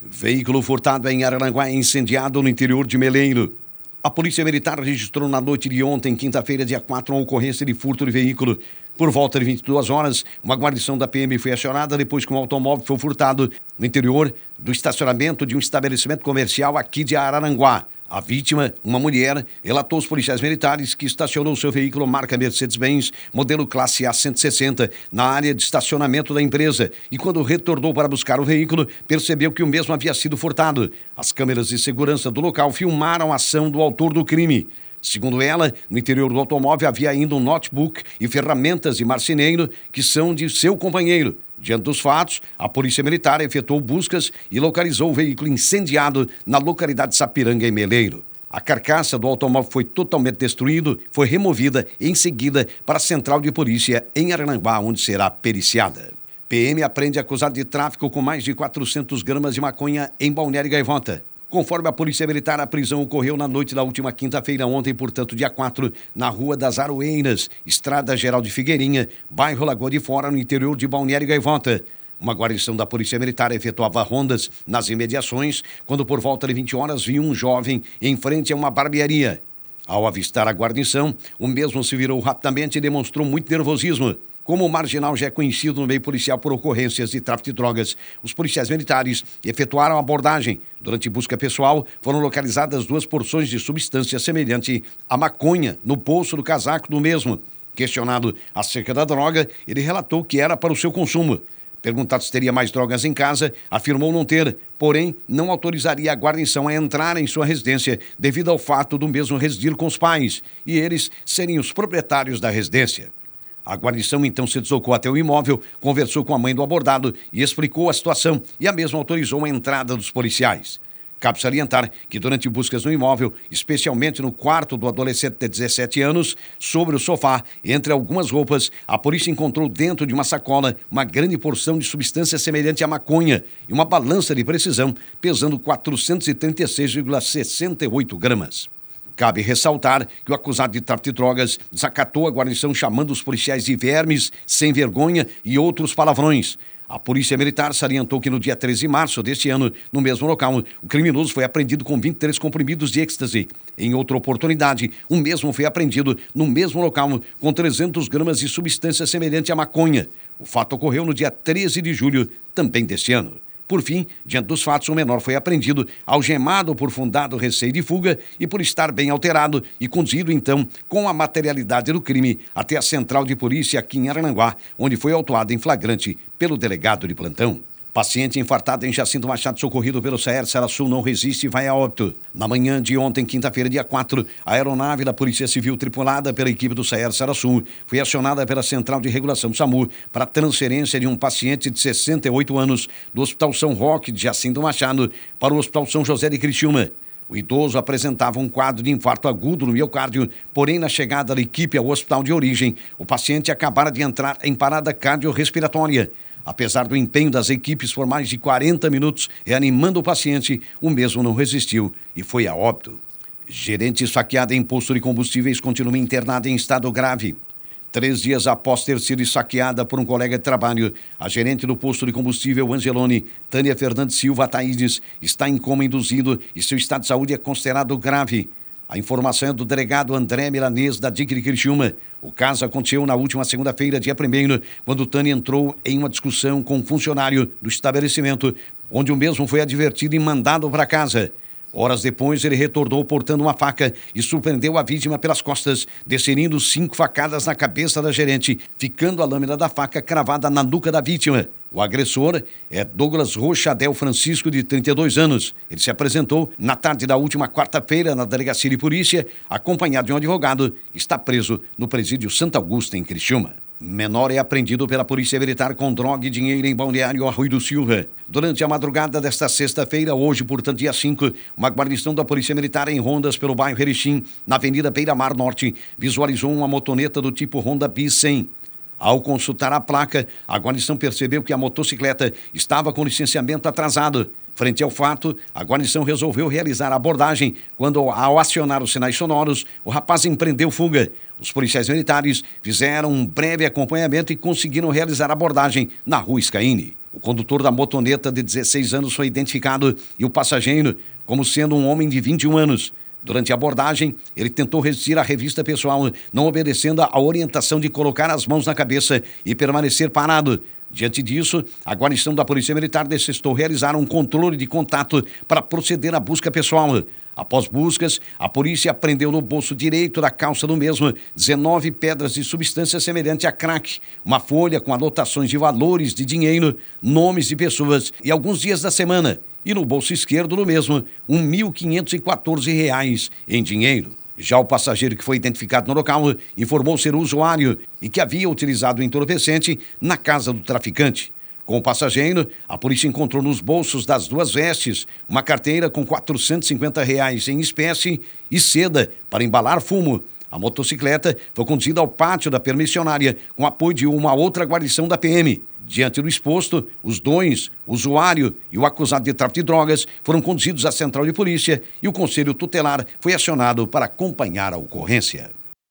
Veículo furtado em Araranguá incendiado no interior de Meleiro. A Polícia Militar registrou na noite de ontem, quinta-feira, dia 4, uma ocorrência de furto de veículo. Por volta de 22 horas, uma guarnição da PM foi acionada depois que um automóvel foi furtado no interior do estacionamento de um estabelecimento comercial aqui de Araranguá. A vítima, uma mulher, relatou aos policiais militares que estacionou seu veículo marca Mercedes-Benz, modelo classe A160, na área de estacionamento da empresa e, quando retornou para buscar o veículo, percebeu que o mesmo havia sido furtado. As câmeras de segurança do local filmaram a ação do autor do crime. Segundo ela, no interior do automóvel havia ainda um notebook e ferramentas de marceneiro que são de seu companheiro. Diante dos fatos, a Polícia Militar efetuou buscas e localizou o veículo incendiado na localidade de Sapiranga, em Meleiro. A carcaça do automóvel foi totalmente destruída, foi removida em seguida para a central de polícia em Arananguá, onde será periciada. PM aprende acusado de tráfico com mais de 400 gramas de maconha em Balneário Gaivota. Conforme a Polícia Militar, a prisão ocorreu na noite da última quinta-feira, ontem, portanto, dia 4, na Rua das Aroeiras, Estrada Geral de Figueirinha, bairro Lagoa de Fora, no interior de Balneário Gaivota. Uma guarnição da Polícia Militar efetuava rondas nas imediações quando, por volta de 20 horas, viu um jovem em frente a uma barbearia. Ao avistar a guarnição, o mesmo se virou rapidamente e demonstrou muito nervosismo. Como o marginal já é conhecido no meio policial por ocorrências de tráfico de drogas, os policiais militares efetuaram abordagem. Durante busca pessoal, foram localizadas duas porções de substância semelhante à maconha no bolso do casaco do mesmo. Questionado acerca da droga, ele relatou que era para o seu consumo. Perguntado se teria mais drogas em casa, afirmou não ter, porém não autorizaria a guarnição a entrar em sua residência devido ao fato do mesmo residir com os pais e eles serem os proprietários da residência. A guarnição então se deslocou até o imóvel, conversou com a mãe do abordado e explicou a situação e a mesma autorizou a entrada dos policiais. Cabe salientar que durante buscas no imóvel, especialmente no quarto do adolescente de 17 anos, sobre o sofá, entre algumas roupas, a polícia encontrou dentro de uma sacola uma grande porção de substância semelhante à maconha e uma balança de precisão pesando 436,68 gramas. Cabe ressaltar que o acusado de tráfico de drogas desacatou a guarnição chamando os policiais de vermes, sem vergonha e outros palavrões. A Polícia Militar salientou que no dia 13 de março deste ano, no mesmo local, o criminoso foi apreendido com 23 comprimidos de êxtase. Em outra oportunidade, o mesmo foi apreendido no mesmo local com 300 gramas de substância semelhante à maconha. O fato ocorreu no dia 13 de julho também deste ano. Por fim, diante dos fatos, o menor foi apreendido, algemado por fundado receio de fuga e por estar bem alterado e conduzido, então, com a materialidade do crime até a central de polícia aqui em Arananguá, onde foi autuado em flagrante pelo delegado de plantão. Paciente infartado em Jacinto Machado, socorrido pelo CR Sul, não resiste e vai a óbito. Na manhã de ontem, quinta-feira, dia 4, a aeronave da Polícia Civil, tripulada pela equipe do CR Sul, foi acionada pela Central de Regulação SAMU para transferência de um paciente de 68 anos do Hospital São Roque de Jacinto Machado para o Hospital São José de Criciúma. O idoso apresentava um quadro de infarto agudo no miocárdio, porém, na chegada da equipe ao hospital de origem, o paciente acabara de entrar em parada cardiorrespiratória. Apesar do empenho das equipes por mais de 40 minutos reanimando o paciente, o mesmo não resistiu e foi a óbito. Gerente esfaqueada em posto de combustíveis continua internada em estado grave. Três dias após ter sido saqueada por um colega de trabalho, a gerente do posto de combustível Angelone, Tânia Fernandes Silva Taídes, está em coma induzido e seu estado de saúde é considerado grave. A informação é do delegado André Milanês, da DIC de Criciúma. O caso aconteceu na última segunda-feira, dia 1 quando Tânia entrou em uma discussão com um funcionário do estabelecimento, onde o mesmo foi advertido e mandado para casa. Horas depois, ele retornou portando uma faca e surpreendeu a vítima pelas costas, desferindo cinco facadas na cabeça da gerente, ficando a lâmina da faca cravada na nuca da vítima. O agressor é Douglas Rochadel Francisco, de 32 anos. Ele se apresentou na tarde da última quarta-feira na delegacia de polícia, acompanhado de um advogado. Está preso no presídio Santa Augusta, em Criciúma. Menor é apreendido pela Polícia Militar com droga e dinheiro em Balneário Arroio do Silva. Durante a madrugada desta sexta-feira, hoje, portanto, dia 5, uma guarnição da Polícia Militar em rondas pelo bairro Erechim, na Avenida Beira Mar Norte, visualizou uma motoneta do tipo Honda b 100. Ao consultar a placa, a guarnição percebeu que a motocicleta estava com licenciamento atrasado. Frente ao fato, a guarnição resolveu realizar a abordagem quando, ao acionar os sinais sonoros, o rapaz empreendeu fuga. Os policiais militares fizeram um breve acompanhamento e conseguiram realizar a abordagem na rua Scaini. O condutor da motoneta de 16 anos foi identificado e o passageiro como sendo um homem de 21 anos. Durante a abordagem, ele tentou resistir à revista pessoal, não obedecendo à orientação de colocar as mãos na cabeça e permanecer parado. Diante disso, a guarnição da Polícia Militar necessitou realizar um controle de contato para proceder à busca pessoal. Após buscas, a polícia apreendeu no bolso direito da calça do mesmo 19 pedras de substância semelhante a crack, uma folha com anotações de valores de dinheiro, nomes de pessoas e alguns dias da semana. E no bolso esquerdo do mesmo, R$ 1.514 em dinheiro. Já o passageiro que foi identificado no local informou ser usuário e que havia utilizado o entorpecente na casa do traficante. Com o passageiro, a polícia encontrou nos bolsos das duas vestes uma carteira com 450 reais em espécie e seda para embalar fumo. A motocicleta foi conduzida ao pátio da permissionária com apoio de uma outra guarnição da PM. Diante do exposto, os dois, o usuário e o acusado de tráfico de drogas foram conduzidos à central de polícia e o conselho tutelar foi acionado para acompanhar a ocorrência.